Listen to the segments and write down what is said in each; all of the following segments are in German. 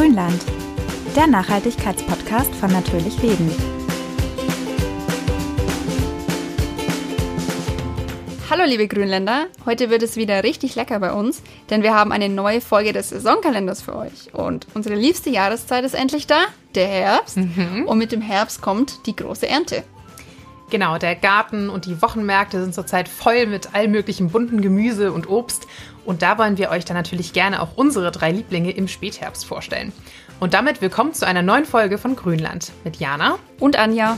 Grünland, der Nachhaltigkeitspodcast von Natürlich Leben. Hallo liebe Grünländer, heute wird es wieder richtig lecker bei uns, denn wir haben eine neue Folge des Saisonkalenders für euch. Und unsere liebste Jahreszeit ist endlich da, der Herbst. Mhm. Und mit dem Herbst kommt die große Ernte. Genau, der Garten und die Wochenmärkte sind zurzeit voll mit all möglichen bunten Gemüse und Obst. Und da wollen wir euch dann natürlich gerne auch unsere drei Lieblinge im Spätherbst vorstellen. Und damit willkommen zu einer neuen Folge von Grünland mit Jana und Anja.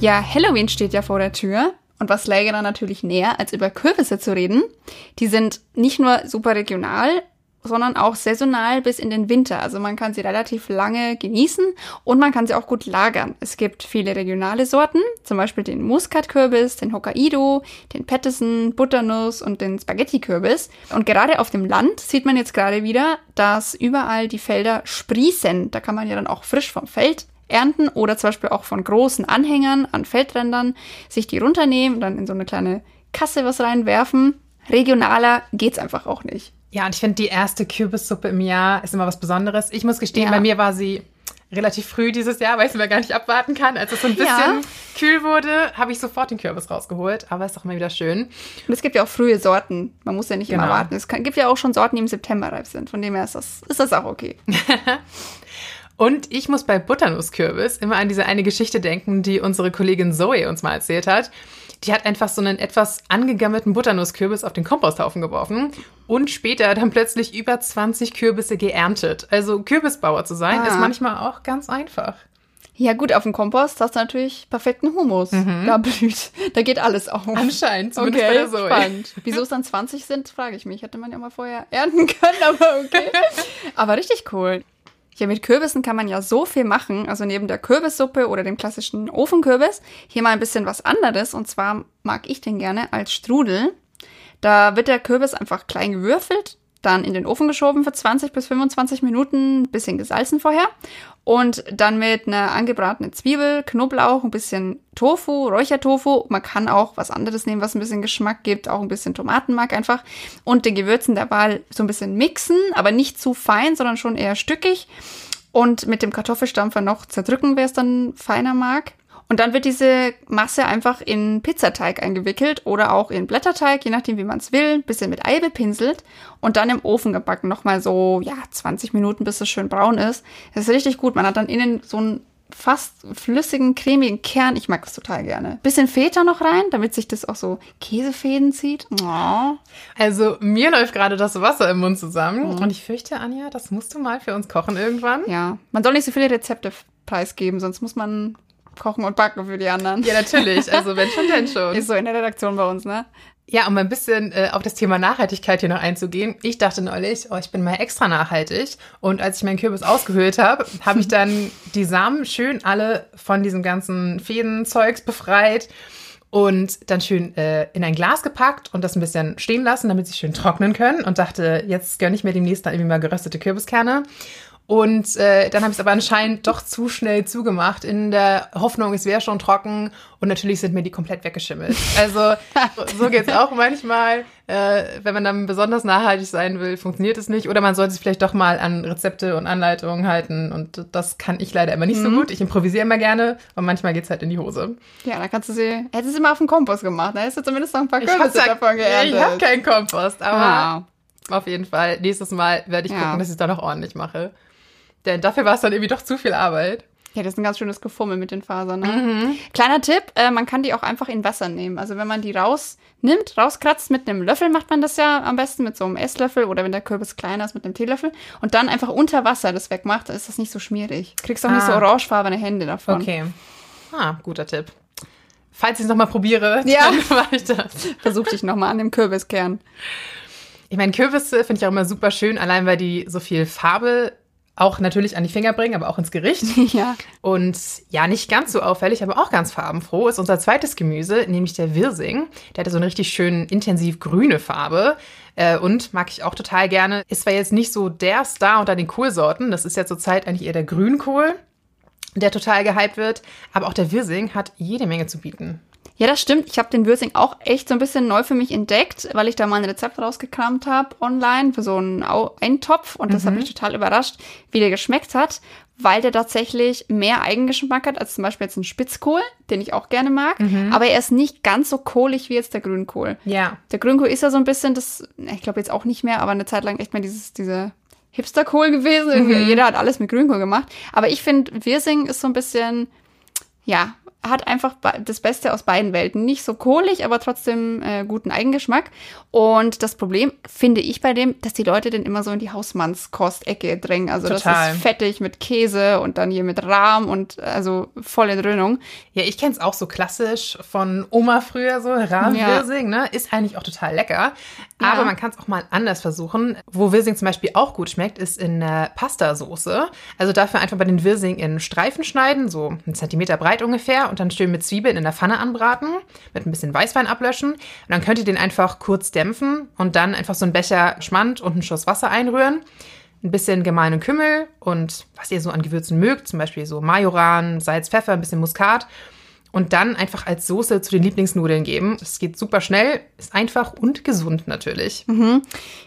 Ja, Halloween steht ja vor der Tür. Und was läge da natürlich näher, als über Kürbisse zu reden? Die sind nicht nur super regional, sondern auch saisonal bis in den Winter. Also man kann sie relativ lange genießen und man kann sie auch gut lagern. Es gibt viele regionale Sorten, zum Beispiel den Muskatkürbis, den Hokkaido, den Pettison, Butternuss und den Spaghetti-Kürbis. Und gerade auf dem Land sieht man jetzt gerade wieder, dass überall die Felder sprießen. Da kann man ja dann auch frisch vom Feld ernten oder zum Beispiel auch von großen Anhängern an Feldrändern sich die runternehmen und dann in so eine kleine Kasse was reinwerfen. Regionaler geht's einfach auch nicht. Ja, und ich finde, die erste Kürbissuppe im Jahr ist immer was Besonderes. Ich muss gestehen, ja. bei mir war sie relativ früh dieses Jahr, weil ich es mir gar nicht abwarten kann. Als es so ein bisschen ja. kühl wurde, habe ich sofort den Kürbis rausgeholt. Aber ist doch immer wieder schön. Und es gibt ja auch frühe Sorten. Man muss ja nicht genau. immer warten. Es kann, gibt ja auch schon Sorten, die im September reif sind. Von dem her ist das, ist das auch okay. Und ich muss bei Butternusskürbis immer an diese eine Geschichte denken, die unsere Kollegin Zoe uns mal erzählt hat. Die hat einfach so einen etwas angegammelten Butternusskürbis auf den Komposthaufen geworfen und später dann plötzlich über 20 Kürbisse geerntet. Also Kürbisbauer zu sein, ah. ist manchmal auch ganz einfach. Ja gut, auf dem Kompost hast du natürlich perfekten Humus. Mhm. Da blüht, da geht alles auf. Anscheinend, zumindest okay, bei der Zoe. Spannend. Wieso es dann 20 sind, frage ich mich. Hätte man ja mal vorher ernten können, aber okay. aber richtig cool. Ja, mit Kürbissen kann man ja so viel machen. Also neben der Kürbissuppe oder dem klassischen Ofenkürbis hier mal ein bisschen was anderes. Und zwar mag ich den gerne als Strudel. Da wird der Kürbis einfach klein gewürfelt, dann in den Ofen geschoben für 20 bis 25 Minuten, bisschen gesalzen vorher und dann mit einer angebratenen Zwiebel, Knoblauch, ein bisschen Tofu, Räuchertofu. Man kann auch was anderes nehmen, was ein bisschen Geschmack gibt, auch ein bisschen Tomatenmark einfach und den Gewürzen der Wahl so ein bisschen mixen, aber nicht zu fein, sondern schon eher stückig und mit dem Kartoffelstampfer noch zerdrücken, wer es dann feiner mag. Und dann wird diese Masse einfach in Pizzateig eingewickelt oder auch in Blätterteig, je nachdem, wie man es will, bisschen mit Ei bepinselt und dann im Ofen gebacken. Nochmal so, ja, 20 Minuten, bis es schön braun ist. Das ist richtig gut. Man hat dann innen so einen fast flüssigen, cremigen Kern. Ich mag das total gerne. Bisschen Feta noch rein, damit sich das auch so Käsefäden zieht. Oh. Also mir läuft gerade das Wasser im Mund zusammen. Mhm. Und ich fürchte, Anja, das musst du mal für uns kochen irgendwann. Ja, man soll nicht so viele Rezepte preisgeben, sonst muss man kochen und backen für die anderen. Ja, natürlich. Also wenn schon, denn schon. Ist so in der Redaktion bei uns, ne? Ja, um ein bisschen äh, auf das Thema Nachhaltigkeit hier noch einzugehen. Ich dachte neulich, oh, ich bin mal extra nachhaltig. Und als ich meinen Kürbis ausgehöhlt habe, habe ich dann die Samen schön alle von diesem ganzen Fädenzeugs befreit und dann schön äh, in ein Glas gepackt und das ein bisschen stehen lassen, damit sie schön trocknen können. Und dachte, jetzt gönne ich mir demnächst dann irgendwie mal geröstete Kürbiskerne. Und äh, dann habe ich es aber anscheinend doch zu schnell zugemacht, in der Hoffnung, es wäre schon trocken. Und natürlich sind mir die komplett weggeschimmelt. Also so geht's auch manchmal. Äh, wenn man dann besonders nachhaltig sein will, funktioniert es nicht. Oder man sollte sich vielleicht doch mal an Rezepte und Anleitungen halten. Und das kann ich leider immer nicht mhm. so gut. Ich improvisiere immer gerne und manchmal geht's halt in die Hose. Ja, dann kannst du sie, hättest du sie mal auf den Kompost gemacht. Da hättest du zumindest noch ein paar Kürbisse davon geerntet. Ich habe keinen Kompost, aber ah. auf jeden Fall. Nächstes Mal werde ich ja. gucken, dass ich es dann noch ordentlich mache. Denn dafür war es dann irgendwie doch zu viel Arbeit. Ja, das ist ein ganz schönes Gefummel mit den Fasern. Ne? Mhm. Kleiner Tipp, äh, man kann die auch einfach in Wasser nehmen. Also wenn man die rausnimmt, rauskratzt mit einem Löffel, macht man das ja am besten mit so einem Esslöffel oder wenn der Kürbis kleiner ist, mit einem Teelöffel. Und dann einfach unter Wasser das wegmacht, ist das nicht so schmierig. Kriegst auch ah. nicht so ah. orangefarbene Hände davon. Okay. Ah, guter Tipp. Falls ich es nochmal probiere, ja. dann mache ich das. Versuch dich nochmal an dem Kürbiskern. Ich meine, Kürbisse finde ich auch immer super schön, allein weil die so viel Farbe auch natürlich an die Finger bringen, aber auch ins Gericht. Ja. Und ja, nicht ganz so auffällig, aber auch ganz farbenfroh ist unser zweites Gemüse, nämlich der Wirsing. Der hat so eine richtig schön intensiv grüne Farbe. Äh, und mag ich auch total gerne. Ist zwar jetzt nicht so der Star unter den Kohlsorten, das ist ja zurzeit eigentlich eher der Grünkohl, der total gehypt wird, aber auch der Wirsing hat jede Menge zu bieten. Ja, das stimmt. Ich habe den Würsing auch echt so ein bisschen neu für mich entdeckt, weil ich da mal ein Rezept rausgekramt habe online für so einen Au Eintopf und das hat mich total überrascht, wie der geschmeckt hat, weil der tatsächlich mehr Eigengeschmack hat als zum Beispiel jetzt ein Spitzkohl, den ich auch gerne mag, aber er ist nicht ganz so kohlig wie jetzt der Grünkohl. Ja. Der Grünkohl ist ja so ein bisschen das, ich glaube jetzt auch nicht mehr, aber eine Zeit lang echt mal dieses, diese Hipsterkohl gewesen. Irgendwie Jeder hat alles mit Grünkohl gemacht. Aber ich finde, Wirsing ist so ein bisschen, ja, hat einfach das Beste aus beiden Welten. Nicht so kohlig, aber trotzdem äh, guten Eigengeschmack. Und das Problem finde ich bei dem, dass die Leute den immer so in die Hausmannskost-Ecke drängen. Also Total. das ist fettig mit Käse und dann hier mit Rahm und also voll in Dröhnung. Ja, ich kenne es auch so klassisch von Oma früher, so Rahmwirsing, ne? Ist eigentlich auch total lecker. Aber man kann es auch mal anders versuchen. Wo Wirsing zum Beispiel auch gut schmeckt, ist in äh, Pastasoße. Also dafür einfach bei den Wirsing in Streifen schneiden, so einen Zentimeter breit ungefähr, und dann schön mit Zwiebeln in der Pfanne anbraten, mit ein bisschen Weißwein ablöschen. Und dann könnt ihr den einfach kurz dämpfen und dann einfach so einen Becher Schmand und einen Schuss Wasser einrühren. Ein bisschen gemahlenen Kümmel und was ihr so an Gewürzen mögt, zum Beispiel so Majoran, Salz, Pfeffer, ein bisschen Muskat. Und dann einfach als Soße zu den Lieblingsnudeln geben. Das geht super schnell, ist einfach und gesund natürlich.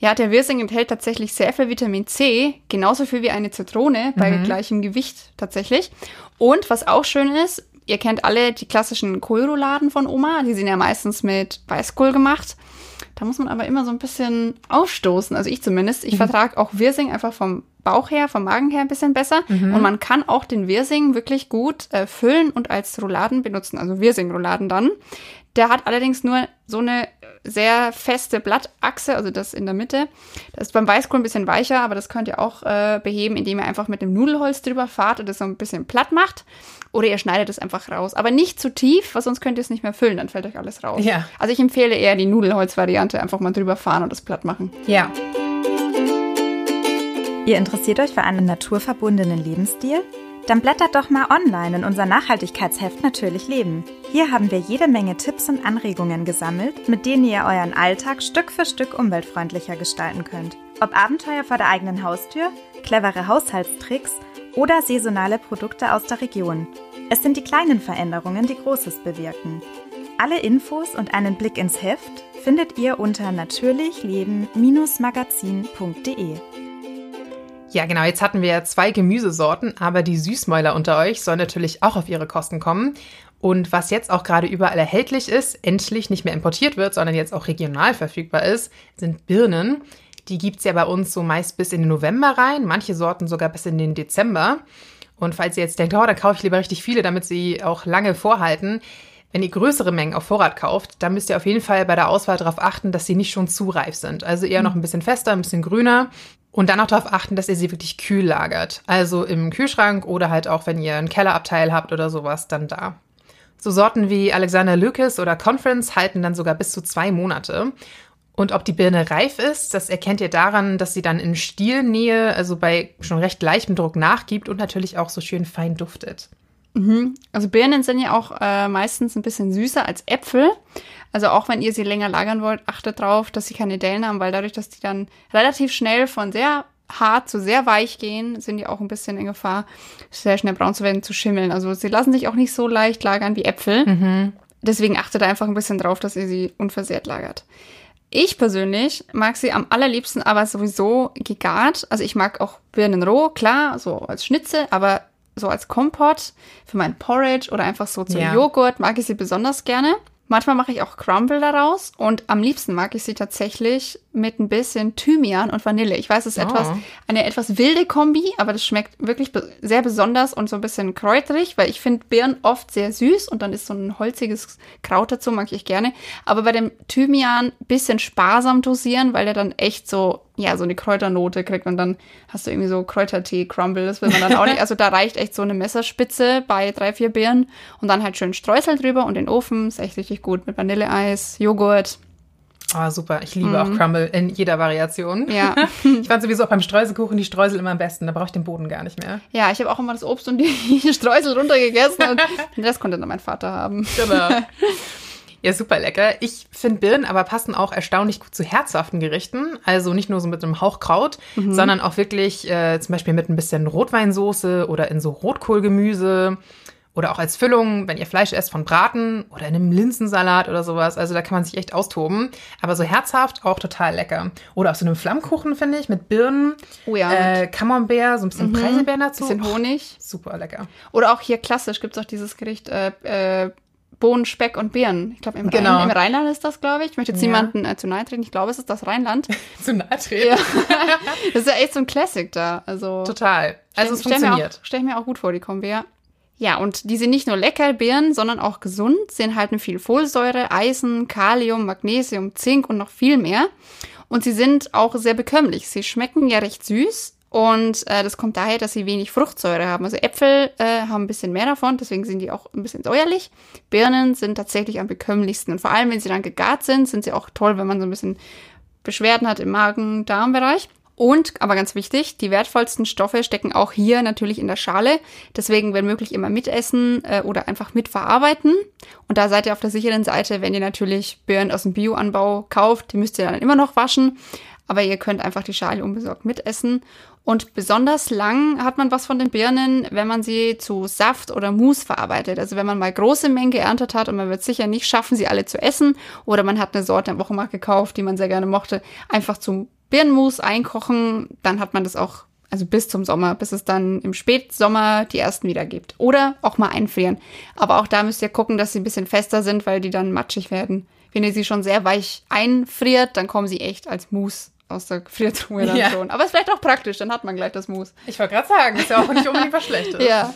Ja, der Wirsing enthält tatsächlich sehr viel Vitamin C, genauso viel wie eine Zitrone, bei gleichem Gewicht tatsächlich. Und was auch schön ist, ihr kennt alle die klassischen Kohlrouladen von Oma, die sind ja meistens mit Weißkohl gemacht. Da muss man aber immer so ein bisschen aufstoßen, also ich zumindest. Ich vertrage auch Wirsing einfach vom Bauch her, vom Magen her ein bisschen besser. Und man kann auch den Wirsing wirklich gut äh, füllen und als Rouladen benutzen, also Wirsing-Rouladen dann. Der hat allerdings nur so eine sehr feste Blattachse, also das in der Mitte. Das ist beim Weißkohl ein bisschen weicher, aber das könnt ihr auch äh, beheben, indem ihr einfach mit dem Nudelholz drüber fahrt und das so ein bisschen platt macht. Oder ihr schneidet es einfach raus. Aber nicht zu tief, weil sonst könnt ihr es nicht mehr füllen, dann fällt euch alles raus. Ja. Also ich empfehle eher die Nudelholz-Variante, einfach mal drüber fahren und das platt machen. Ja. Ihr interessiert euch für einen naturverbundenen Lebensstil? Dann blättert doch mal online in unser Nachhaltigkeitsheft Natürlich Leben. Hier haben wir jede Menge Tipps und Anregungen gesammelt, mit denen ihr euren Alltag Stück für Stück umweltfreundlicher gestalten könnt. Ob Abenteuer vor der eigenen Haustür, clevere Haushaltstricks oder saisonale Produkte aus der Region. Es sind die kleinen Veränderungen, die Großes bewirken. Alle Infos und einen Blick ins Heft findet ihr unter natürlichleben-magazin.de. Ja, genau. Jetzt hatten wir ja zwei Gemüsesorten, aber die Süßmäuler unter euch sollen natürlich auch auf ihre Kosten kommen. Und was jetzt auch gerade überall erhältlich ist, endlich nicht mehr importiert wird, sondern jetzt auch regional verfügbar ist, sind Birnen. Die gibt's ja bei uns so meist bis in den November rein, manche Sorten sogar bis in den Dezember. Und falls ihr jetzt denkt, oh, dann kaufe ich lieber richtig viele, damit sie auch lange vorhalten. Wenn ihr größere Mengen auf Vorrat kauft, dann müsst ihr auf jeden Fall bei der Auswahl darauf achten, dass sie nicht schon zu reif sind. Also eher noch ein bisschen fester, ein bisschen grüner. Und dann auch darauf achten, dass ihr sie wirklich kühl lagert. Also im Kühlschrank oder halt auch, wenn ihr einen Kellerabteil habt oder sowas, dann da. So Sorten wie Alexander Lucas oder Conference halten dann sogar bis zu zwei Monate. Und ob die Birne reif ist, das erkennt ihr daran, dass sie dann in Stielnähe, also bei schon recht leichtem Druck nachgibt und natürlich auch so schön fein duftet. Also Birnen sind ja auch äh, meistens ein bisschen süßer als Äpfel. Also auch wenn ihr sie länger lagern wollt, achtet drauf, dass sie keine Dellen haben, weil dadurch, dass die dann relativ schnell von sehr hart zu sehr weich gehen, sind die auch ein bisschen in Gefahr, sehr schnell braun zu werden, zu schimmeln. Also sie lassen sich auch nicht so leicht lagern wie Äpfel. Deswegen achtet einfach ein bisschen drauf, dass ihr sie unversehrt lagert. Ich persönlich mag sie am allerliebsten aber sowieso gegart. Also ich mag auch Birnen roh, klar, so als Schnitze, aber so als Kompott für mein Porridge oder einfach so zum Ja. Joghurt mag ich sie besonders gerne. Manchmal mache ich auch Crumble daraus und am liebsten mag ich sie tatsächlich mit ein bisschen Thymian und Vanille. Ich weiß, es ist Oh. etwas, eine etwas wilde Kombi, aber das schmeckt wirklich be sehr besonders und so ein bisschen kräuterig, weil ich finde Birnen oft sehr süß und dann ist so ein holziges Kraut dazu, mag ich gerne. Aber bei dem Thymian bisschen sparsam dosieren, weil der dann echt so, ja, so eine Kräuternote kriegt und dann hast du irgendwie so Kräutertee-Crumble, das will man dann auch nicht. Also da reicht echt so eine Messerspitze bei drei, vier Birnen und dann halt schön Streusel drüber und in den Ofen. Ist echt richtig gut mit Vanilleeis, Joghurt. Ah, super. Ich liebe auch Crumble in jeder Variation. Ja. Ich fand sowieso auch beim Streuselkuchen die Streusel immer am besten. Da brauche ich den Boden gar nicht mehr. Ja, ich habe auch immer das Obst und die Streusel runtergegessen und den Rest konnte dann mein Vater haben. Genau. Ja, super lecker. Ich finde Birnen aber passen auch erstaunlich gut zu herzhaften Gerichten. Also nicht nur so mit einem Hauch Kraut, sondern auch wirklich äh, zum Beispiel mit ein bisschen Rotweinsoße oder in so Rotkohlgemüse Oder auch als Füllung, wenn ihr Fleisch esst von Braten oder in einem Linsensalat oder sowas. Also da kann man sich echt austoben. Aber so herzhaft auch total lecker. Oder auf so einem Flammkuchen, finde ich, mit Birnen, Oh ja, äh, Camembert, so ein bisschen Preiselbeeren dazu. bisschen Honig. Oh, super lecker. Oder auch hier klassisch gibt es auch dieses Gericht äh, äh, Bohnen, Speck und Beeren. Ich glaube, im, Genau. Rhein, im Rheinland ist das, glaube ich. Ich möchte jetzt Ja. niemanden äh, zu nahe treten. Ich glaube, es ist das Rheinland. Zu nahe treten. Ja. das ist ja echt so ein Classic da. Also Total. Also es stell, stell funktioniert. Mir auch, stell ich mir auch gut vor, die Kombi. Ja, und die sind nicht nur lecker, Beeren, sondern auch gesund. Sie enthalten viel Folsäure, Eisen, Kalium, Magnesium, Zink und noch viel mehr. Und sie sind auch sehr bekömmlich. Sie schmecken ja recht süß. Und äh, das kommt daher, dass sie wenig Fruchtsäure haben. Also Äpfel äh, haben ein bisschen mehr davon, deswegen sind die auch ein bisschen säuerlich. Birnen sind tatsächlich am bekömmlichsten. Und vor allem, wenn sie dann gegart sind, sind sie auch toll, wenn man so ein bisschen Beschwerden hat im Magen-Darm-Bereich. Und, aber ganz wichtig, die wertvollsten Stoffe stecken auch hier natürlich in der Schale. Deswegen, wenn möglich, immer mitessen äh, oder einfach mitverarbeiten. Und da seid ihr auf der sicheren Seite, wenn ihr natürlich Birnen aus dem Bioanbau kauft. Die müsst ihr dann immer noch waschen. Aber ihr könnt einfach die Schale unbesorgt mitessen. Und besonders lang hat man was von den Birnen, wenn man sie zu Saft oder Mousse verarbeitet. Also wenn man mal große Mengen geerntet hat und man wird sicher nicht schaffen, sie alle zu essen. Oder man hat eine Sorte am Wochenmarkt gekauft, die man sehr gerne mochte, einfach zum Birnenmus einkochen. Dann hat man das auch, also bis zum Sommer, bis es dann im Spätsommer die ersten wieder gibt. Oder auch mal einfrieren. Aber auch da müsst ihr gucken, dass sie ein bisschen fester sind, weil die dann matschig werden. Wenn ihr sie schon sehr weich einfriert, dann kommen sie echt als Mousse aus der Gefriertruhe dann Ja. schon. Aber ist vielleicht auch praktisch, dann hat man gleich das Mousse. Ich wollte gerade sagen, ist ja auch nicht unbedingt was Schlechtes. Ja.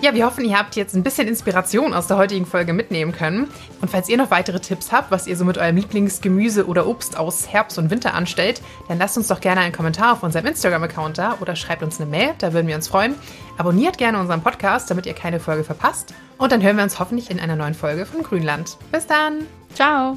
Ja, wir hoffen, ihr habt jetzt ein bisschen Inspiration aus der heutigen Folge mitnehmen können. Und falls ihr noch weitere Tipps habt, was ihr so mit eurem Lieblingsgemüse oder Obst aus Herbst und Winter anstellt, dann lasst uns doch gerne einen Kommentar auf unserem Instagram-Account da oder schreibt uns eine Mail, da würden wir uns freuen. Abonniert gerne unseren Podcast, damit ihr keine Folge verpasst. Und dann hören wir uns hoffentlich in einer neuen Folge von Grünland. Bis dann! Ciao.